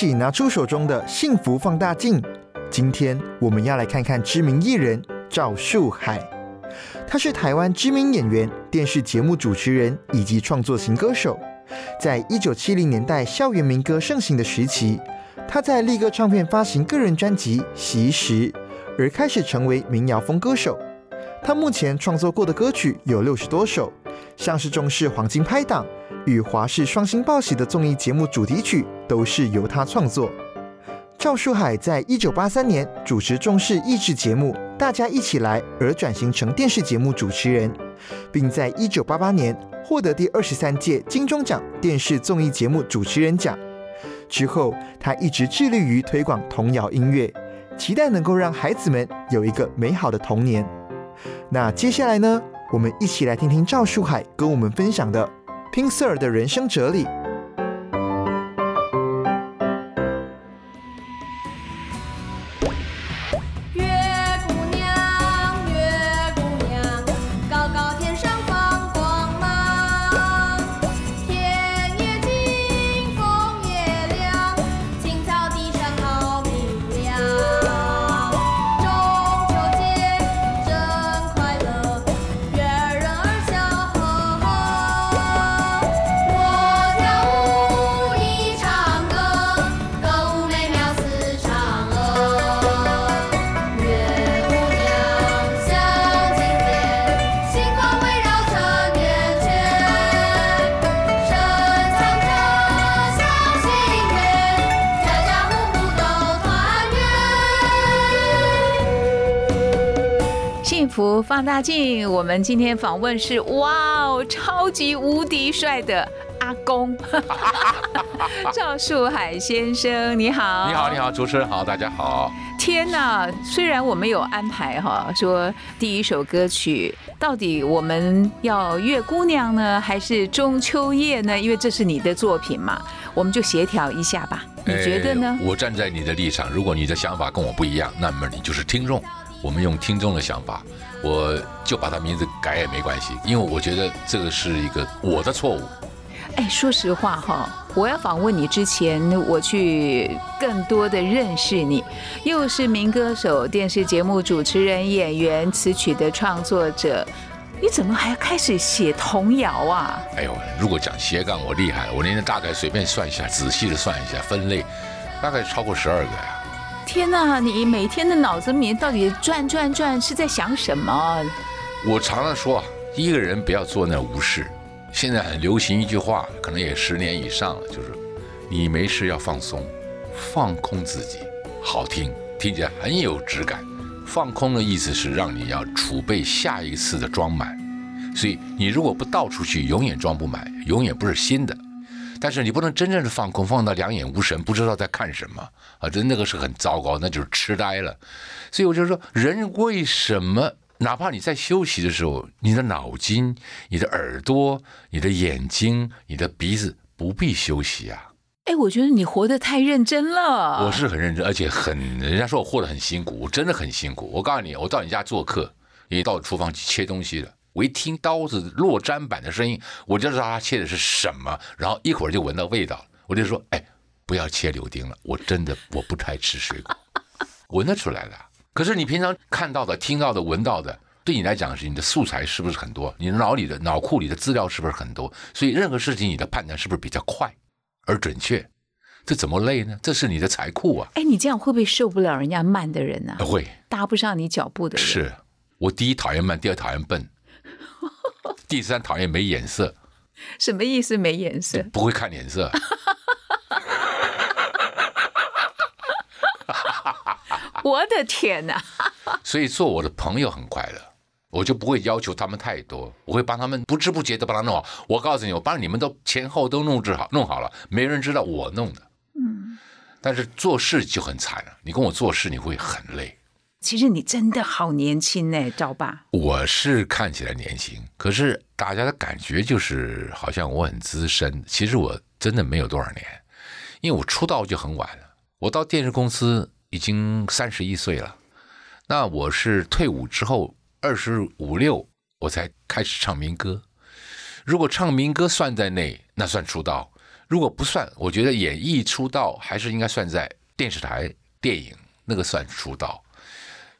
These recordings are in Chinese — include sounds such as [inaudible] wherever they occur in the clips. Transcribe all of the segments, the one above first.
起拿出手中的幸福放大镜。今天我们要来看看知名艺人赵树海，他是台湾知名演员、电视节目主持人以及创作型歌手。在一九七零年代校园民歌盛行的时期。他在力歌唱片发行个人专辑《习时》，而开始成为民谣风歌手。他目前创作过的歌曲有六十多首，像是中视黄金拍档与华视双星报喜的综艺节目主题曲都是由他创作。赵树海在一九八三年主持中视益智节目《大家一起来》而转型成电视节目主持人，并在一九八八年获得第二十三届金钟奖电视综艺节目主持人奖。之后，他一直致力于推广童谣音乐，期待能够让孩子们有一个美好的童年。那接下来呢，我们一起来听听赵树海跟我们分享的拼 Sir 的人生哲理。放大镜，我们今天访问是哇哦，超级无敌帅的阿公 [laughs] 赵树海先生，你好，你好，你好，主持人好，大家好。天哪，虽然我们有安排哈，说第一首歌曲到底我们要月姑娘呢，还是中秋夜呢？因为这是你的作品嘛，我们就协调一下吧。你觉得呢？我站在你的立场，如果你的想法跟我不一样，那么你就是听众。我们用听众的想法。我就把他名字改也没关系，因为我觉得这个是一个我的错误。哎，说实话哈，我要访问你之前，我去更多的认识你，又是民歌手、电视节目主持人、演员、词曲的创作者，你怎么还要开始写童谣啊？哎呦，如果讲斜杠，我厉害，我那天大概随便算一下，仔细的算一下，分类大概超过十二个呀。天哪！你每天的脑子里面到底转转转是在想什么？我常常说，一个人不要做那无事。现在很流行一句话，可能也十年以上了，就是你没事要放松，放空自己。好听，听起来很有质感。放空的意思是让你要储备下一次的装满，所以你如果不倒出去，永远装不满，永远不是新的。但是你不能真正的放空，放到两眼无神，不知道在看什么啊！这那个是很糟糕，那就是痴呆了。所以我就说，人为什么哪怕你在休息的时候，你的脑筋、你的耳朵、你的眼睛、你的鼻子不必休息啊？哎，我觉得你活得太认真了。我是很认真，而且很人家说我活得很辛苦，我真的很辛苦。我告诉你，我到你家做客，你到厨房去切东西了。我一听刀子落砧板的声音，我就知道他切的是什么，然后一会儿就闻到味道我就说：“哎，不要切柳丁了，我真的我不太吃水果。”闻得出来的。可是你平常看到的、听到的、闻到的，对你来讲是你的素材是不是很多？你脑里的脑库里的资料是不是很多？所以任何事情你的判断是不是比较快而准确？这怎么累呢？这是你的财库啊！哎，你这样会不会受不了人家慢的人呢？会搭不上你脚步的人。是我第一讨厌慢，第二讨厌笨。第三，讨厌没眼色。什么意思？没眼色？不会看脸色。[laughs] 我的天哪！[laughs] 所以做我的朋友很快乐，我就不会要求他们太多，我会帮他们不知不觉的帮他弄好。我告诉你，我帮你们都前后都弄治好，弄好了，没人知道我弄的。嗯。但是做事就很惨了。你跟我做事，你会很累。其实你真的好年轻呢，赵爸。我是看起来年轻，可是大家的感觉就是好像我很资深。其实我真的没有多少年，因为我出道就很晚了。我到电视公司已经三十一岁了，那我是退伍之后二十五六，我才开始唱民歌。如果唱民歌算在内，那算出道；如果不算，我觉得演艺出道还是应该算在电视台、电影那个算出道。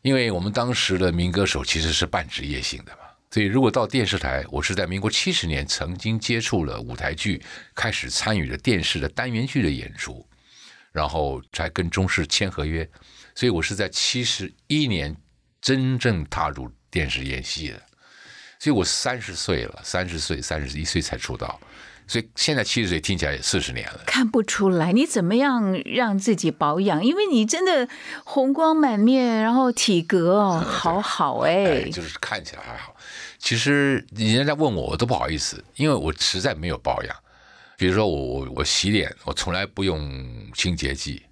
因为我们当时的民歌手其实是半职业性的嘛，所以如果到电视台，我是在民国七十年曾经接触了舞台剧，开始参与了电视的单元剧的演出，然后才跟中视签合约，所以我是在七十一年真正踏入电视演戏的，所以我三十岁了，三十岁、三十一岁才出道。所以现在七十岁听起来也四十年了，看不出来。你怎么样让自己保养？因为你真的红光满面，然后体格哦，好好哎，就是看起来还好。其实人家问我，我都不好意思，因为我实在没有保养。比如说我我我洗脸，我从来不用清洁剂，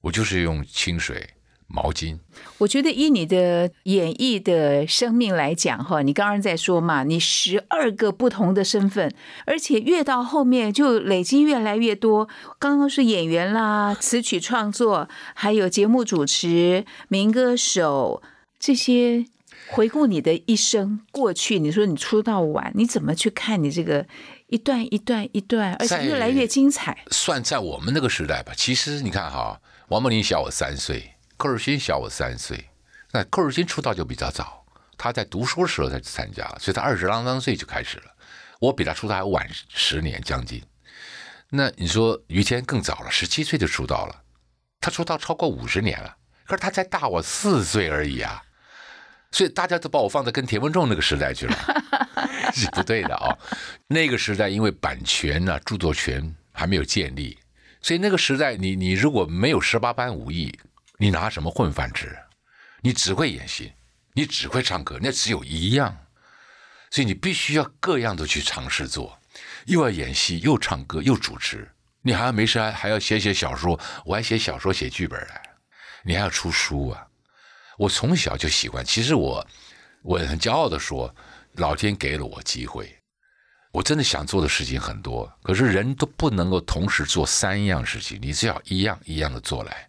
我就是用清水。毛巾，我觉得以你的演艺的生命来讲，哈，你刚刚在说嘛，你十二个不同的身份，而且越到后面就累积越来越多。刚刚是演员啦，词曲创作，还有节目主持、民歌手这些。回顾你的一生过去，你说你出道晚，你怎么去看你这个一段一段一段，而且越来越精彩？算在我们那个时代吧。其实你看哈，王梦玲小我三岁。寇尔新小我三岁，那寇尔新出道就比较早，他在读书时候才参加了，所以他二十啷当岁就开始了。我比他出道还晚十年将近。那你说于谦更早了，十七岁就出道了，他出道超过五十年了，可是他才大我四岁而已啊，所以大家都把我放在跟田文仲那个时代去了，[laughs] 是不对的啊。那个时代因为版权呢，著作权还没有建立，所以那个时代你你如果没有十八般武艺。你拿什么混饭吃？你只会演戏，你只会唱歌，那只有一样，所以你必须要各样都去尝试做，又要演戏，又唱歌，又主持，你还要没事还还要写写小说，我还写小说写剧本来，你还要出书啊！我从小就喜欢，其实我我很骄傲的说，老天给了我机会，我真的想做的事情很多，可是人都不能够同时做三样事情，你只要一样一样的做来。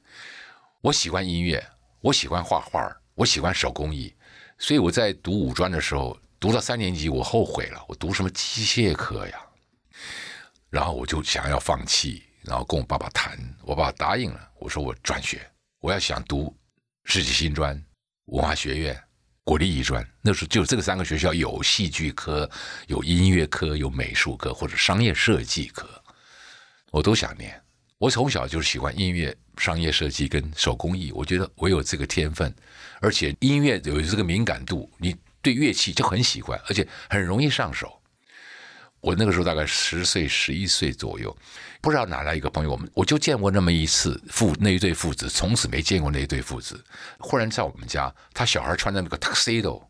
我喜欢音乐，我喜欢画画，我喜欢手工艺，所以我在读五专的时候，读到三年级，我后悔了，我读什么机械科呀？然后我就想要放弃，然后跟我爸爸谈，我爸爸答应了，我说我转学，我要想读世纪新专、文化学院、国立艺专，那时候就这个三个学校有戏剧科、有音乐科、有美术科或者商业设计科，我都想念。我从小就是喜欢音乐。商业设计跟手工艺，我觉得我有这个天分，而且音乐有这个敏感度，你对乐器就很喜欢，而且很容易上手。我那个时候大概十岁、十一岁左右，不知道哪来一个朋友，我们我就见过那么一次父那一对父子，从此没见过那一对父子。忽然在我们家，他小孩穿着那个 tuxedo，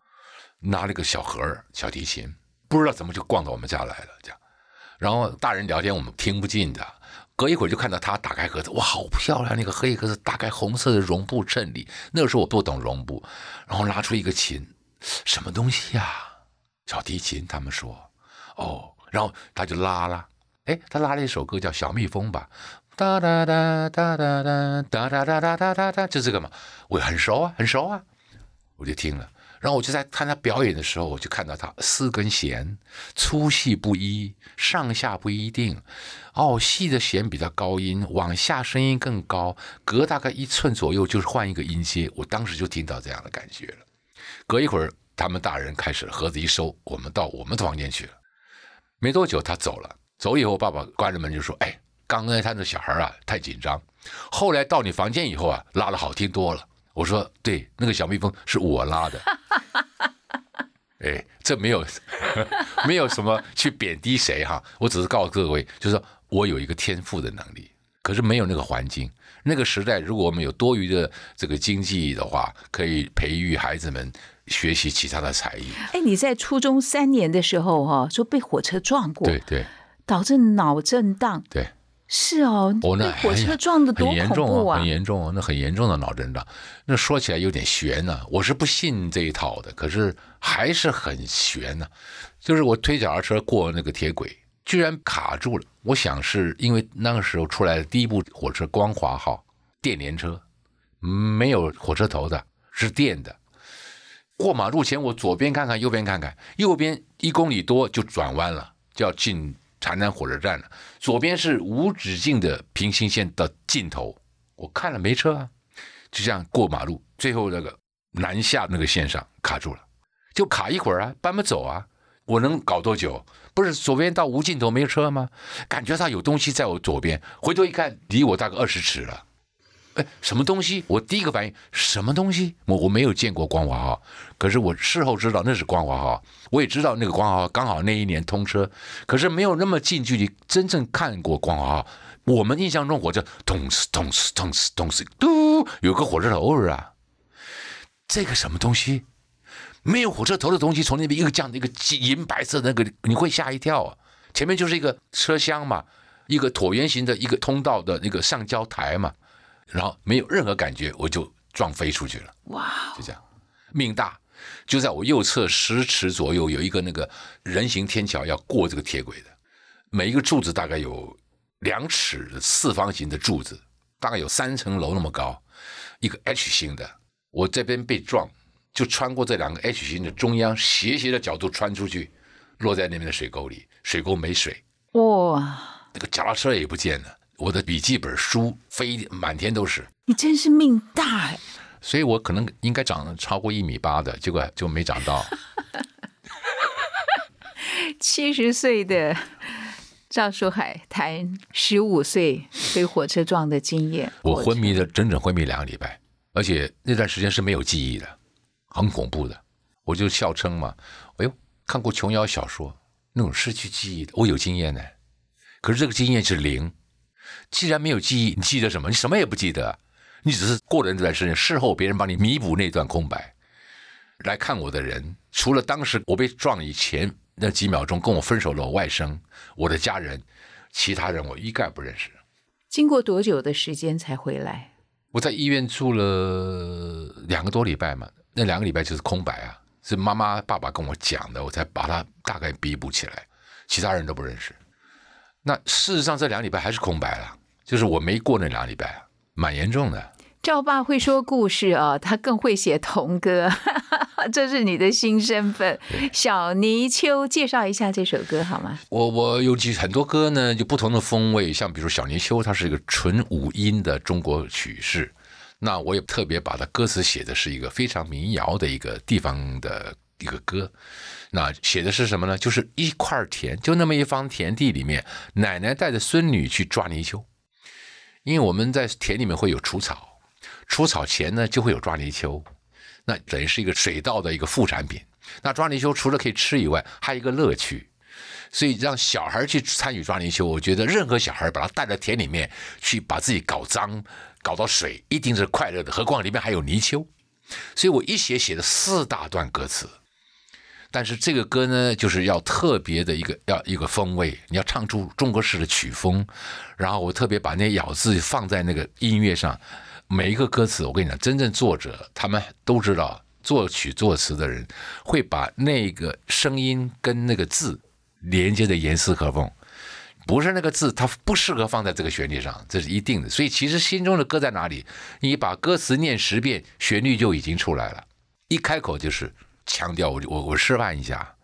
拿了个小盒小提琴，不知道怎么就逛到我们家来了，这样。然后大人聊天，我们听不进的。隔一会儿就看到他打开盒子，哇，好漂亮！那个黑盒子打开红色的绒布衬里。那个时候我不懂绒布，然后拉出一个琴，什么东西呀？小提琴。他们说，哦，然后他就拉了，哎，他拉了一首歌叫《小蜜蜂》吧，哒哒哒哒哒哒哒哒哒哒哒哒，就这个嘛，我很熟啊，很熟啊，我就听了。然后我就在看他表演的时候，我就看到他四根弦粗细不一，上下不一定。哦，细的弦比较高音，往下声音更高，隔大概一寸左右就是换一个音阶。我当时就听到这样的感觉了。隔一会儿，他们大人开始盒子一收，我们到我们的房间去了。没多久，他走了。走以后，爸爸关着门就说：“哎，刚才他那小孩啊，太紧张。后来到你房间以后啊，拉的好听多了。”我说对，那个小蜜蜂是我拉的，哎，这没有 [laughs] 没有什么去贬低谁哈，我只是告诉各位，就是说我有一个天赋的能力，可是没有那个环境。那个时代，如果我们有多余的这个经济的话，可以培育孩子们学习其他的才艺。哎，你在初中三年的时候哈，说被火车撞过，对对，导致脑震荡，对。是哦，哦，那被火车撞的多很严恐怖重啊！很严重啊，那很严重的脑震荡。那说起来有点悬呢、我是不信这一套的，可是还是很悬呢、就是我推脚踏车过那个铁轨，居然卡住了。我想是因为那个时候出来的第一部火车光华号电联车，没有火车头的，是电的。过马路前，我左边看看，右边看看，右边一公里多就转弯了，就要进邯郸火车站了。左边是无止境的平行线的尽头，我看了没车啊，就这样过马路，最后那个南下那个线上卡住了，就卡一会儿啊，搬不走啊，我能搞多久？不是左边到无尽头没车吗？感觉到有东西在我左边，回头一看，离我大概二十尺了。哎，什么东西？我第一个反应什么东西？我我没有见过光华号，可是我事后知道那是光华号，我也知道那个光华号刚好那一年通车，可是没有那么近距离真正看过光华号。我们印象中火车咚哧咚哧咚哧咚哧嘟，有个火车头儿啊，这个什么东西？没有火车头的东西从那边一个这样的一个银白色那个，你会吓一跳啊！前面就是一个车厢嘛，一个椭圆形的一个通道的那个上交台嘛，然后没有任何感觉，我就撞飞出去了，哇，就这样，命大。就在我右侧十尺左右有一个那个人行天桥要过这个铁轨的，每一个柱子大概有两尺的四方形的柱子，大概有三层楼那么高，一个 H 型的。我这边被撞，就穿过这两个 H 型的中央，斜斜的角度穿出去，落在那边的水沟里，水沟没水，哇，那个脚踏车也不见了，我的笔记本书飞满天都是，你真是命大哎！所以我可能应该长超过一米八的，结果就没长到。[laughs] 七十岁的赵树海谈十五岁被火车撞的经验。我昏迷了整整昏迷两个礼拜，而且那段时间是没有记忆的，很恐怖的。我就笑称嘛，哎呦，看过琼瑶小说那种失去记忆的，我有经验呢。可是这个经验是零，既然没有记忆，你记得什么？你什么也不记得，你只是过了那段时间，事后别人帮你弥补那段空白。来看我的人，除了当时我被撞以前那几秒钟跟我分手的我外甥、我的家人，其他人我一概不认识。经过多久的时间才回来？我在医院住了两个多礼拜嘛，那两个礼拜就是空白啊，是妈妈爸爸跟我讲的，我才把它大概弥补起来，其他人都不认识。那事实上这两个礼拜还是空白了，就是我没过那两个礼拜啊，蛮严重的。赵爸会说故事啊，他更会写童歌，[laughs] 这是你的新身份。小泥鳅，介绍一下这首歌好吗？我我有几很多歌呢，就不同的风味，像比如《小泥鳅》，它是一个纯五音的中国曲式。那我也特别把它歌词写的是一个非常民谣的一个地方的一个歌。那写的是什么呢？就是一块田，就那么一方田地里面，奶奶带着孙女去抓泥鳅。因为我们在田里面会有除草，除草前呢就会有抓泥鳅，那等于是一个水稻的一个副产品。那抓泥鳅除了可以吃以外，还有一个乐趣。所以让小孩去参与抓泥鳅，我觉得任何小孩把他带到田里面去，把自己搞脏、搞到水，一定是快乐的。何况里面还有泥鳅，所以我一写写了四大段歌词。但是这个歌呢，就是要特别的一个要一个风味，你要唱出中国式的曲风。然后我特别把那咬字放在那个音乐上，每一个歌词，我跟你讲，真正作者他们都知道，作曲作词的人会把那个声音跟那个字连接的严丝合缝。不是那个字，它不适合放在这个旋律上，这是一定的。所以其实心中的歌在哪里？你把歌词念十遍，旋律就已经出来了。一开口就是强调，我我我示范一下，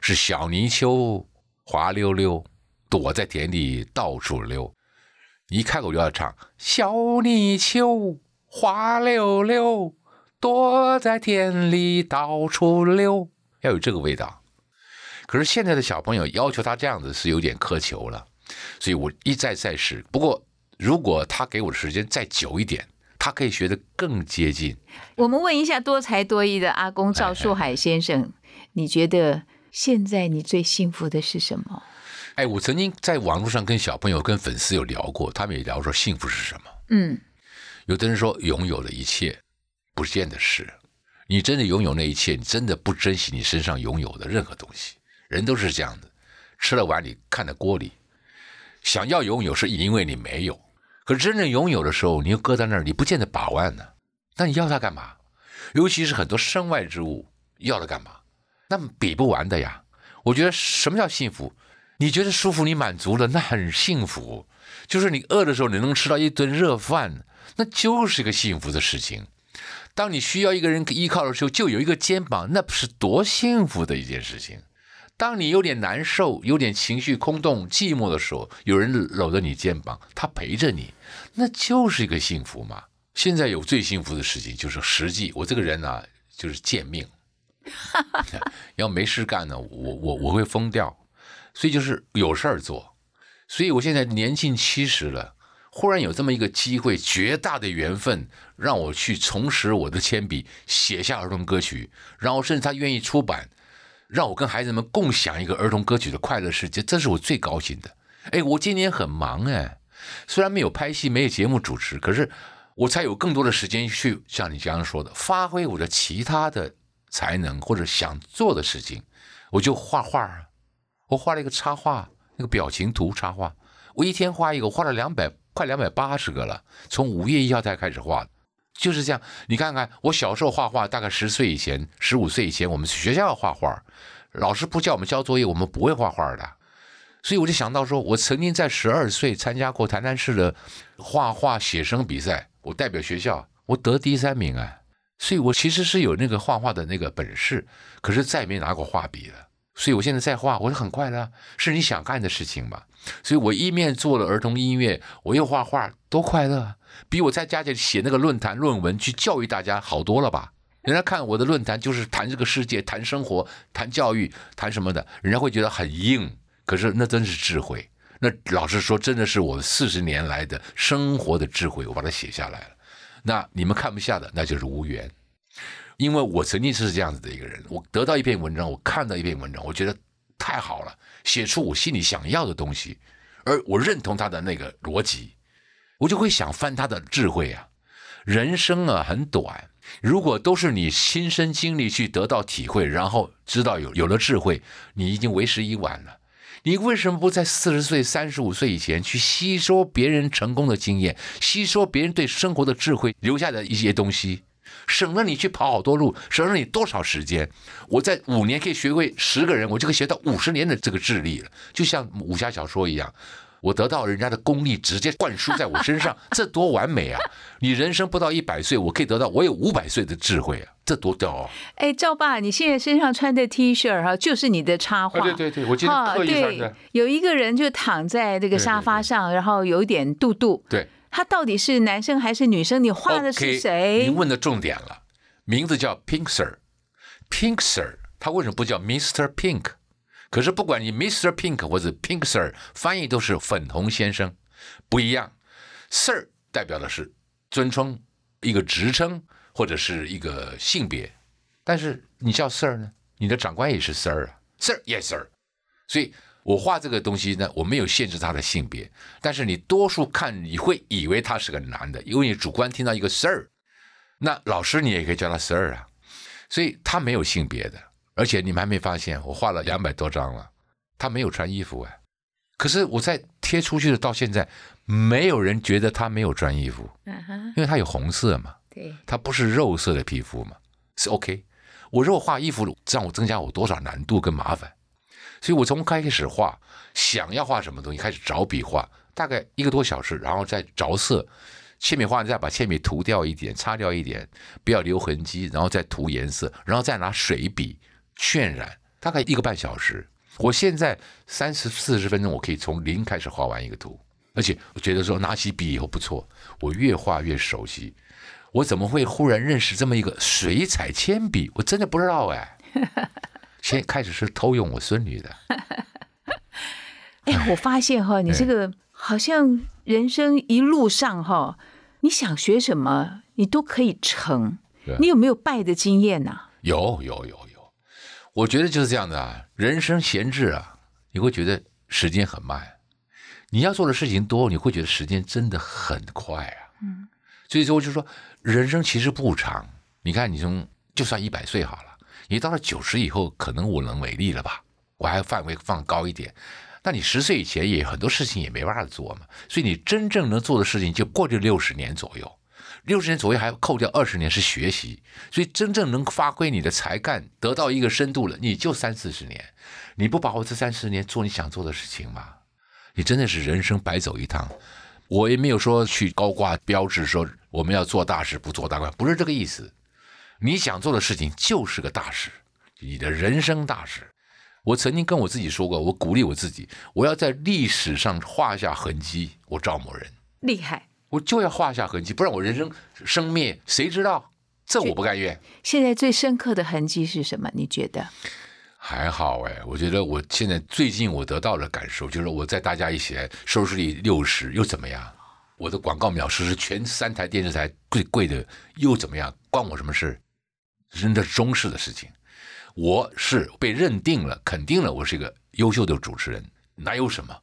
是小泥鳅滑溜溜，躲在田里到处溜。你一开口就要唱小泥鳅滑溜溜，躲在田里到处溜，要有这个味道。可是现在的小朋友要求他这样子是有点苛求了，所以我一再再试。不过如果他给我的时间再久一点，他可以学得更接近。我们问一下多才多艺的阿公赵树海先生，你觉得现在你最幸福的是什么？哎，我曾经在网络上跟小朋友、跟粉丝有聊过，他们也聊说幸福是什么。嗯，有的人说拥有了一切，不见得是。你真的拥有那一切，你真的不珍惜你身上拥有的任何东西。人都是这样的，吃了碗里看了锅里。想要拥有是因为你没有，可真正拥有的时候，你又搁在那儿，你不见得把玩呢。那你要它干嘛？尤其是很多身外之物，要它干嘛？那比不完的呀。我觉得什么叫幸福？你觉得舒服，你满足了，那很幸福。就是你饿的时候，你能吃到一顿热饭，那就是一个幸福的事情。当你需要一个人依靠的时候，就有一个肩膀，那不是多幸福的一件事情。当你有点难受、有点情绪空洞、寂寞的时候，有人搂着你肩膀，他陪着你，那就是一个幸福嘛。现在有最幸福的事情就是实际，我这个人呢，就是贱命，[laughs] 要没事干呢，我我我会疯掉。所以就是有事儿做，所以我现在年近七十了，忽然有这么一个机会，绝大的缘分让我去重拾我的铅笔，写下儿童歌曲，然后甚至他愿意出版，让我跟孩子们共享一个儿童歌曲的快乐世界，这是我最高兴的。哎，我今年很忙哎，虽然没有拍戏，没有节目主持，可是我才有更多的时间去像你刚刚说的，发挥我的其他的才能或者想做的事情，我就画画啊。我画了一个插画，那个表情图插画，我一天画一个，画了两百快两百八十个了。从五月一号才开始画，就是这样。你看看，我小时候画画，大概十岁以前、十五岁以前，我们学校画画，老师不叫我们交作业，我们不会画画的。所以我就想到说，我曾经在十二岁参加过台南市的画画写生比赛，我代表学校，我得第三名啊。所以我其实是有那个画画的那个本事，可是再也没拿过画笔了。所以，我现在在画，我是很快乐，是你想干的事情嘛。所以我一面做了儿童音乐，我又画画，多快乐，比我在家里写那个论坛论文去教育大家好多了吧？人家看我的论坛就是谈这个世界、谈生活、谈教育、谈什么的，人家会觉得很硬，可是那真是智慧。那老实说，真的是我四十年来的生活的智慧，我把它写下来了。那你们看不下的，那就是无缘。因为我曾经是这样子的一个人，我得到一篇文章，我看到一篇文章，我觉得太好了，写出我心里想要的东西，而我认同他的那个逻辑，我就会想翻他的智慧啊。人生啊很短，如果都是你亲身经历去得到体会，然后知道有有了智慧，你已经为时已晚了。你为什么不在四十岁、三十五岁以前去吸收别人成功的经验，吸收别人对生活的智慧留下的一些东西？省了你去跑好多路，省了你多少时间？我在五年可以学会十个人，我就可以学到五十年的这个智力了。就像武侠小说一样，我得到人家的功力直接灌输在我身上，[laughs] 这多完美啊！你人生不到一百岁，我可以得到我有五百岁的智慧啊，这多屌啊！哎，赵爸，你现在身上穿的 T 恤哈，就是你的插画。对对对，我今天特意穿的。有一个人就躺在这个沙发上，然后有点肚肚。对。他到底是男生还是女生？你画的是谁？你问的重点了，名字叫 Pink Sir，Pink Sir，他为什么不叫 Mr. Pink？可是不管你 Mr. Pink 或者 Pink Sir，翻译都是粉红先生，不一样。Sir 代表的是尊称，一个职称或者是一个性别，但是你叫 Sir 呢，你的长官也是 Sir 啊，Sir，Yes Sir，所以。我画这个东西呢，我没有限制他的性别，但是你多数看你会以为他是个男的，因为你主观听到一个 Sir，那老师你也可以叫他 Sir 啊，所以他没有性别的，而且你们还没发现，我画了两百多张了，他没有穿衣服哎，可是我在贴出去的到现在，没有人觉得他没有穿衣服，因为他有红色嘛，对，他不是肉色的皮肤嘛，是 OK，我如果画衣服，让我增加我多少难度跟麻烦。所以我从开始画，想要画什么东西，开始找笔画，大概一个多小时，然后再着色，铅笔画再把铅笔涂掉一点，擦掉一点，不要留痕迹，然后再涂颜色，然后再拿水笔渲染，大概一个半小时。我现在三十四十分钟，我可以从零开始画完一个图，而且我觉得说拿起笔以后不错，我越画越熟悉。我怎么会忽然认识这么一个水彩铅笔？我真的不知道哎。[laughs] 先开始是偷用我孙女的。哎，我发现哈，你这个好像人生一路上哈，你想学什么，你都可以成。你有没有败的经验呢？有有有有，我觉得就是这样的啊。人生闲置啊，你会觉得时间很慢；你要做的事情多，你会觉得时间真的很快啊。嗯，所以说我就说，人生其实不长。你看，你从就算一百岁好了。你到了九十以后，可能无能为力了吧？我还范围放高一点，那你十岁以前也很多事情也没办法做嘛，所以你真正能做的事情就过这六十年左右，六十年左右还扣掉二十年是学习，所以真正能发挥你的才干，得到一个深度了，你就三四十年，你不把握这三十年做你想做的事情吗？你真的是人生白走一趟。我也没有说去高挂标志，说我们要做大事不做大官，不是这个意思。你想做的事情就是个大事，你的人生大事。我曾经跟我自己说过，我鼓励我自己，我要在历史上画下痕迹。我赵某人厉害，我就要画下痕迹，不然我人生生灭谁知道？这我不甘愿。现在最深刻的痕迹是什么？你觉得？还好哎，我觉得我现在最近我得到的感受就是，我在大家一起收视率六十又怎么样？我的广告秒数是全三台电视台最贵的又怎么样？关我什么事？真的中式的事情，我是被认定了、肯定了，我是一个优秀的主持人，哪有什么？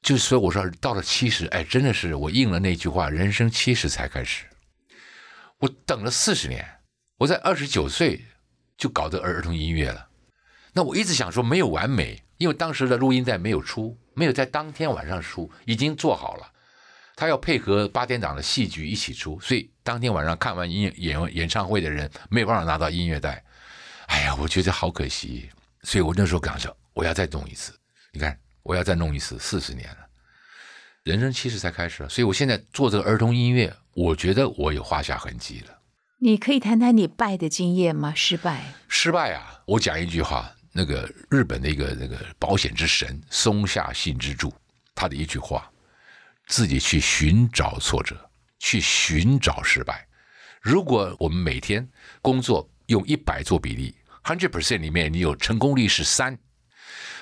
就是所以我说到了七十，哎，真的是我应了那句话：人生七十才开始。我等了四十年，我在二十九岁就搞这儿童音乐了。那我一直想说没有完美，因为当时的录音带没有出，没有在当天晚上出，已经做好了。他要配合八点档的戏剧一起出，所以当天晚上看完音乐演演唱会的人没有办法拿到音乐带。哎呀，我觉得好可惜，所以我那时候感说我要再弄一次。你看，我要再弄一次，四十年了，人生七十才开始，所以我现在做这个儿童音乐，我觉得我有画下痕迹了。你可以谈谈你败的经验吗？失败？失败啊！我讲一句话。那个日本的一个那个保险之神松下幸之助，他的一句话：自己去寻找挫折，去寻找失败。如果我们每天工作用一百做比例，hundred percent 里面你有成功率是三，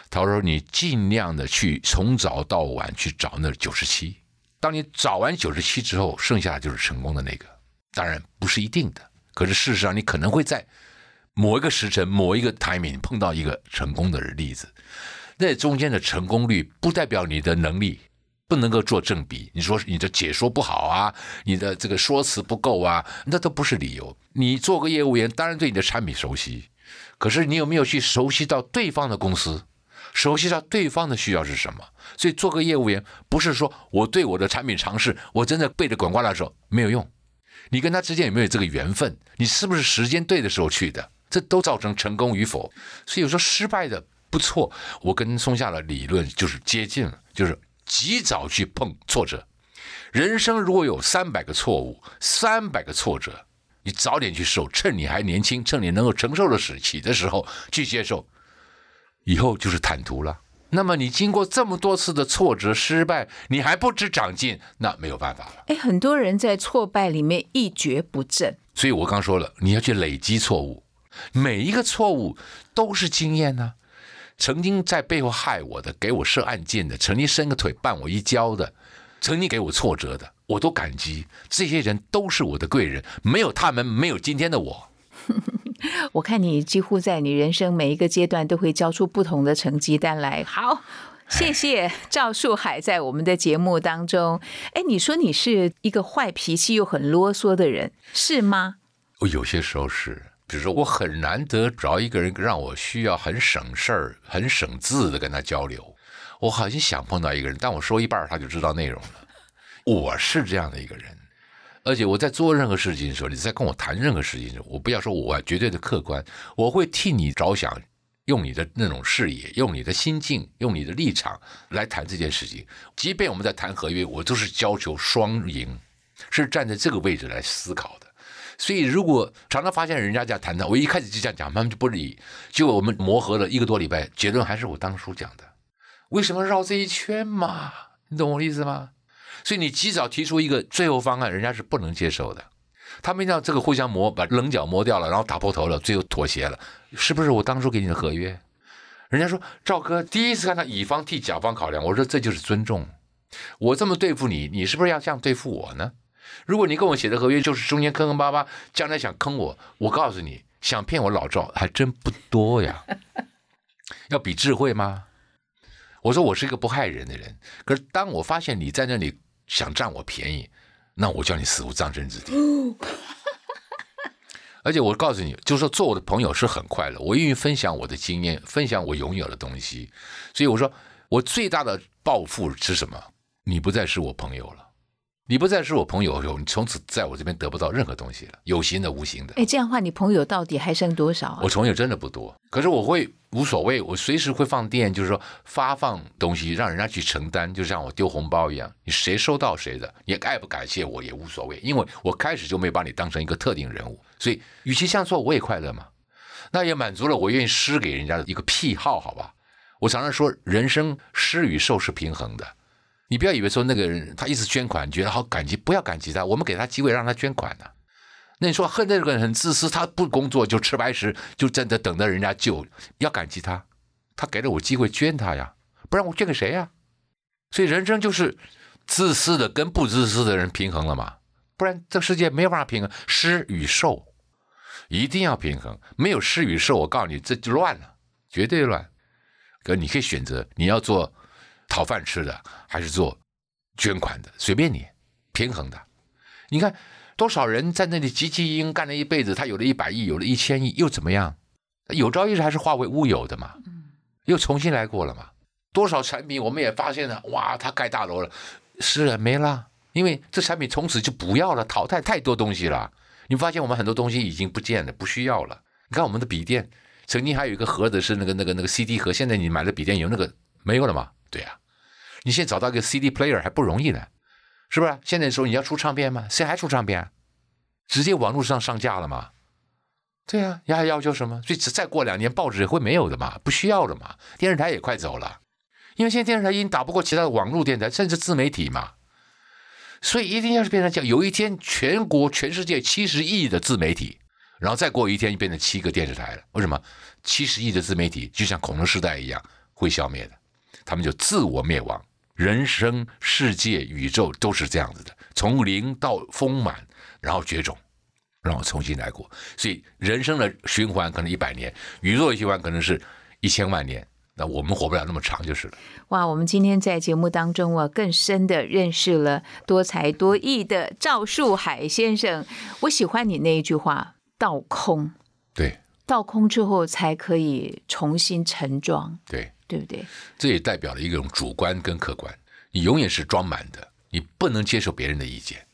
他说你尽量的去从早到晚去找那九十七。当你找完九十七之后，剩下的就是成功的那个。当然不是一定的，可是事实上你可能会在。某一个时辰，某一个 timing 碰到一个成功的例子，那中间的成功率不代表你的能力不能够做正比。你说你的解说不好啊，你的这个说辞不够啊，那都不是理由。你做个业务员，当然对你的产品熟悉，可是你有没有去熟悉到对方的公司，熟悉到对方的需要是什么？所以做个业务员，不是说我对我的产品尝试，我真的背着滚瓜烂熟没有用。你跟他之间有没有这个缘分？你是不是时间对的时候去的？这都造成成功与否，所以有时候失败的不错。我跟松下的理论就是接近了，就是及早去碰挫折。人生如果有三百个错误，三百个挫折，你早点去受，趁你还年轻，趁你能够承受的时起的时候去接受，以后就是坦途了。那么你经过这么多次的挫折失败，你还不知长进，那没有办法了。哎，很多人在挫败里面一蹶不振。所以我刚说了，你要去累积错误。每一个错误都是经验呢。曾经在背后害我的，给我设暗箭的，曾经伸个腿绊我一跤的，曾经给我挫折的，我都感激。这些人都是我的贵人，没有他们，没有今天的我。[laughs] 我看你几乎在你人生每一个阶段都会交出不同的成绩单来。好，谢谢赵树海在我们的节目当中。哎，你说你是一个坏脾气又很啰嗦的人，是吗？我有些时候是。比如说，我很难得找一个人让我需要很省事儿、很省字的跟他交流。我好像想碰到一个人，但我说一半他就知道内容了。我是这样的一个人，而且我在做任何事情的时候，你在跟我谈任何事情的时候，我不要说我绝对的客观，我会替你着想，用你的那种视野、用你的心境、用你的立场来谈这件事情。即便我们在谈合约，我都是要求双赢，是站在这个位置来思考的。所以，如果常常发现人家这样谈谈，我一开始就这样讲，他们就不理。结果我们磨合了一个多礼拜，结论还是我当初讲的。为什么绕这一圈嘛？你懂我的意思吗？所以你及早提出一个最后方案，人家是不能接受的。他们让这个互相磨，把棱角磨掉了，然后打破头了，最后妥协了，是不是我当初给你的合约？人家说赵哥第一次看到乙方替甲方考量，我说这就是尊重。我这么对付你，你是不是要这样对付我呢？如果你跟我写的合约就是中间坑坑巴巴，将来想坑我，我告诉你，想骗我老赵还真不多呀。[laughs] 要比智慧吗？我说我是一个不害人的人，可是当我发现你在那里想占我便宜，那我叫你死无葬身之地。[laughs] 而且我告诉你，就是说做我的朋友是很快乐，我愿意分享我的经验，分享我拥有的东西。所以我说，我最大的报复是什么？你不再是我朋友了。你不再是我朋友后，你从此在我这边得不到任何东西了，有形的、无形的。哎，这样的话，你朋友到底还剩多少啊？我朋友真的不多，可是我会无所谓，我随时会放电，就是说发放东西，让人家去承担，就像我丢红包一样，你谁收到谁的，你爱不感谢我也无所谓，因为我开始就没把你当成一个特定人物，所以与其这样做，我也快乐嘛，那也满足了我愿意施给人家的一个癖好，好吧？我常常说，人生施与受是平衡的。你不要以为说那个人他一直捐款，觉得好感激，不要感激他。我们给他机会让他捐款呢。那你说恨这个人很自私，他不工作就吃白食，就真的等着人家救，要感激他。他给了我机会捐他呀，不然我捐给谁呀？所以人生就是自私的跟不自私的人平衡了嘛，不然这世界没有办法平衡，施与受一定要平衡。没有施与受，我告诉你这就乱了，绝对乱。可你可以选择你要做。讨饭吃的还是做捐款的，随便你，平衡的。你看多少人在那里汲汲营营干了一辈子，他有了一百亿，有了一千亿，又怎么样？有朝一日还是化为乌有的嘛？又重新来过了嘛？多少产品我们也发现了，哇，他盖大楼了，是啊，没了，因为这产品从此就不要了，淘汰太多东西了。你发现我们很多东西已经不见了，不需要了。你看我们的笔电，曾经还有一个盒子是那个那个那个 CD 盒，现在你买的笔电有那个没有了吗？对呀，你现在找到一个 CD player 还不容易呢，是不是？现在说你要出唱片吗？谁还出唱片？直接网络上上架了吗？对呀，你还要求什么？所以再过两年报纸也会没有的嘛，不需要了嘛。电视台也快走了，因为现在电视台已经打不过其他的网络电台，甚至自媒体嘛。所以一定要是变成叫，有一天全国全世界七十亿的自媒体，然后再过一天就变成七个电视台了。为什么？七十亿的自媒体就像恐龙时代一样会消灭的。他们就自我灭亡，人生、世界、宇宙都是这样子的，从零到丰满，然后绝种，让我重新来过。所以人生的循环可能一百年，宇宙的循环可能是一千万年，那我们活不了那么长就是了。哇，我们今天在节目当中啊，更深的认识了多才多艺的赵树海先生。我喜欢你那一句话：倒空。对，倒空之后才可以重新盛装。对。对不对？这也代表了一种主观跟客观。你永远是装满的，你不能接受别人的意见，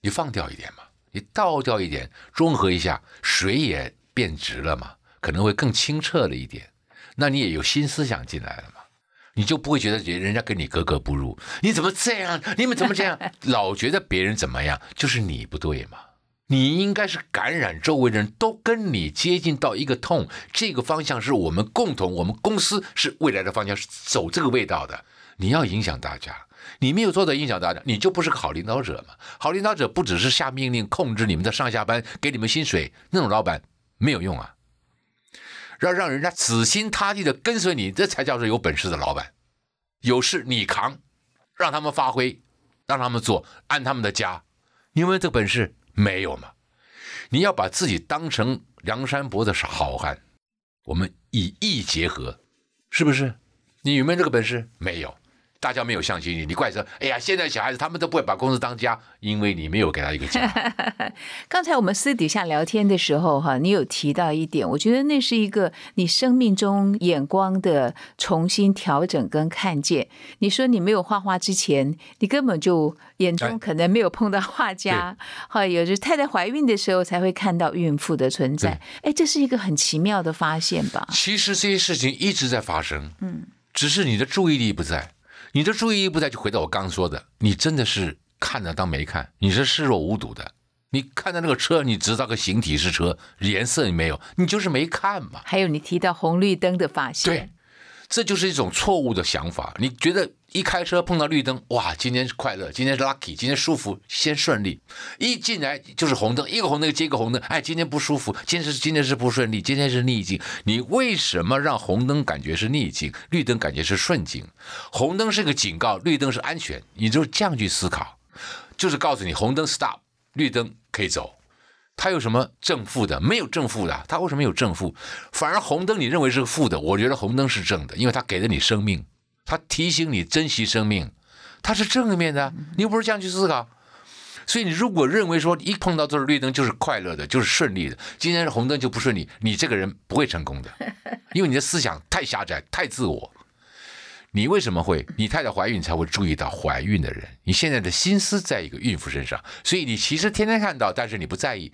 你放掉一点嘛，你倒掉一点，中和一下，水也变直了嘛，可能会更清澈了一点。那你也有新思想进来了嘛，你就不会觉得人家跟你格格不入。你怎么这样？你们怎么这样？老觉得别人怎么样，就是你不对嘛。你应该是感染周围人都跟你接近到一个痛，这个方向是我们共同，我们公司是未来的方向，是走这个味道的。你要影响大家，你没有做到影响大家，你就不是个好领导者嘛。好领导者不只是下命令控制你们的上下班，给你们薪水，那种老板没有用啊。要让人家死心塌地的跟随你，这才叫做有本事的老板。有事你扛，让他们发挥，让他们做，安他们的家。你有没有这本事？没有嘛？你要把自己当成梁山伯的好汉，我们以义结合，是不是？你有没有这个本事？没有。大家没有相信你，你怪说，哎呀，现在小孩子他们都不会把公司当家，因为你没有给他一个家。[laughs] 刚才我们私底下聊天的时候，哈，你有提到一点，我觉得那是一个你生命中眼光的重新调整跟看见。你说你没有画画之前，你根本就眼中可能没有碰到画家，哈，有着太太怀孕的时候才会看到孕妇的存在。哎，这是一个很奇妙的发现吧？其实这些事情一直在发生，嗯，只是你的注意力不在。你的注意力不在，就回到我刚刚说的，你真的是看着当没看，你是视若无睹的。你看到那个车，你知道个形体是车，颜色你没有，你就是没看嘛。还有你提到红绿灯的发现，对。这就是一种错误的想法。你觉得一开车碰到绿灯，哇，今天是快乐，今天是 lucky，今天舒服，先顺利。一进来就是红灯，一个红灯接一个红灯，哎，今天不舒服，今天是今天是不顺利，今天是逆境。你为什么让红灯感觉是逆境，绿灯感觉是顺境？红灯是个警告，绿灯是安全，你就这样去思考，就是告诉你红灯 stop，绿灯可以走。它有什么正负的？没有正负的。它为什么有正负？反而红灯你认为是负的，我觉得红灯是正的，因为它给了你生命，它提醒你珍惜生命，它是正面的。你又不是这样去思考？所以你如果认为说一碰到这是绿灯就是快乐的，就是顺利的，今天是红灯就不顺利，你这个人不会成功的，[laughs] 因为你的思想太狭窄、太自我。你为什么会？你太太怀孕才会注意到怀孕的人。你现在的心思在一个孕妇身上，所以你其实天天看到，但是你不在意。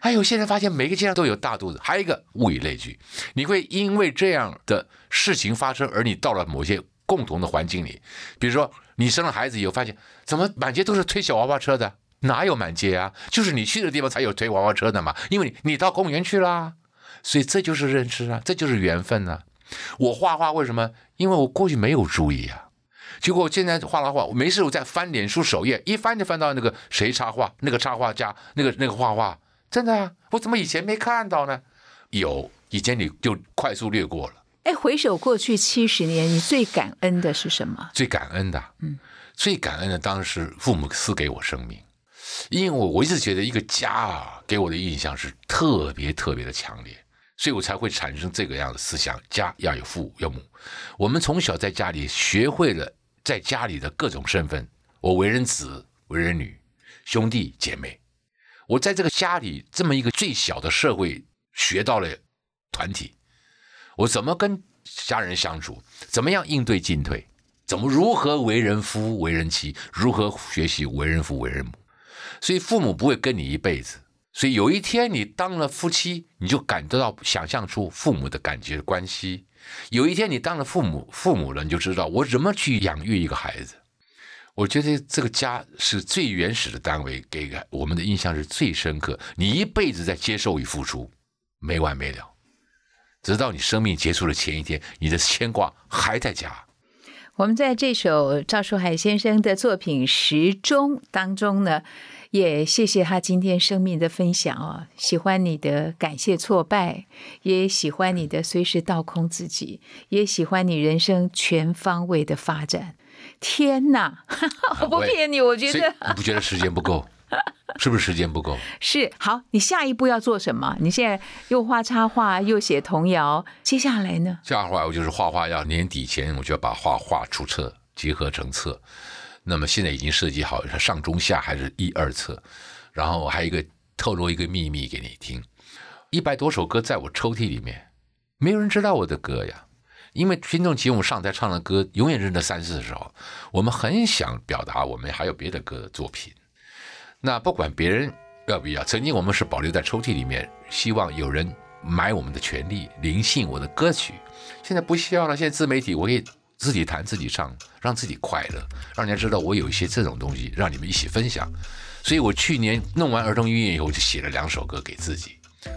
哎呦，现在发现每个街上都有大肚子，还有一个物以类聚，你会因为这样的事情发生，而你到了某些共同的环境里，比如说你生了孩子以后，发现怎么满街都是推小娃娃车的，哪有满街啊？就是你去的地方才有推娃娃车的嘛，因为你到公园去啦，所以这就是认识啊，这就是缘分呐。我画画为什么？因为我过去没有注意啊，结果我现在画了画，我没事我在翻脸书首页，一翻就翻到那个谁插画，那个插画家，那个那个画画。真的啊，我怎么以前没看到呢？有，以前你就快速略过了。哎，回首过去七十年，你最感恩的是什么？最感恩的，嗯，最感恩的当时父母赐给我生命，因为我我一直觉得一个家啊，给我的印象是特别特别的强烈，所以我才会产生这个样的思想：家要有父有母。我们从小在家里学会了在家里的各种身份，我为人子，为人女，兄弟姐妹。我在这个家里这么一个最小的社会学到了团体，我怎么跟家人相处，怎么样应对进退，怎么如何为人夫为人妻，如何学习为人父为人母。所以父母不会跟你一辈子，所以有一天你当了夫妻，你就感得到想象出父母的感觉关系。有一天你当了父母父母了，你就知道我怎么去养育一个孩子。我觉得这个家是最原始的单位，给我们的印象是最深刻。你一辈子在接受与付出，没完没了，直到你生命结束的前一天，你的牵挂还在家。我们在这首赵树海先生的作品《时钟》当中呢，也谢谢他今天生命的分享哦。喜欢你的感谢挫败，也喜欢你的随时倒空自己，也喜欢你人生全方位的发展。天哪！[laughs] 我不骗你，我觉得你不觉得时间不够，[laughs] 是不是时间不够？是好，你下一步要做什么？你现在又画插画，又写童谣，接下来呢？下来我就是画画，要年底前我就要把画画出册，结合成册。那么现在已经设计好上中下还是一二册，然后还有一个透露一个秘密给你听：一百多首歌在我抽屉里面，没有人知道我的歌呀。因为听众请我们上台唱的歌，永远是那三四的时候，我们很想表达我们还有别的歌的作品。那不管别人要不要，曾经我们是保留在抽屉里面，希望有人买我们的权利，灵性我的歌曲。现在不需要了，现在自媒体我可以自己弹自己唱，让自己快乐，让人家知道我有一些这种东西，让你们一起分享。所以我去年弄完儿童音乐以后，就写了两首歌给自己。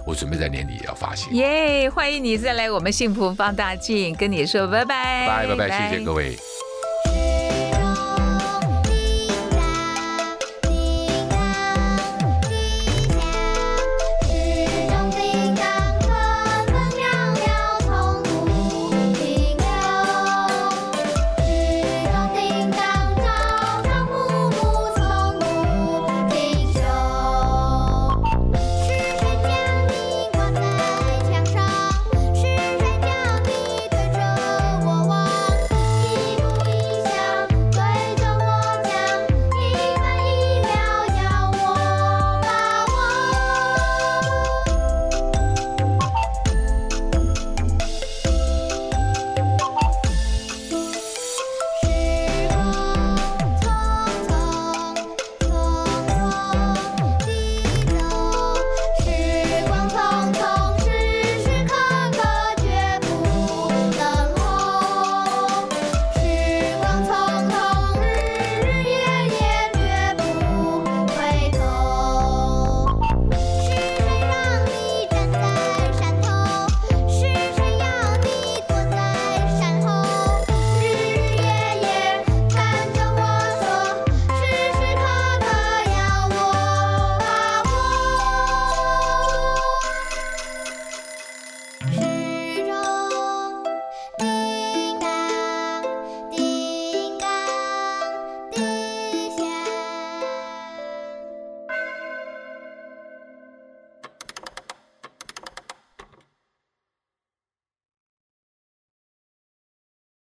我准备在年底也要发行。耶，欢迎你再来我们幸福放大镜，跟你说拜拜，拜拜拜拜，谢谢各位。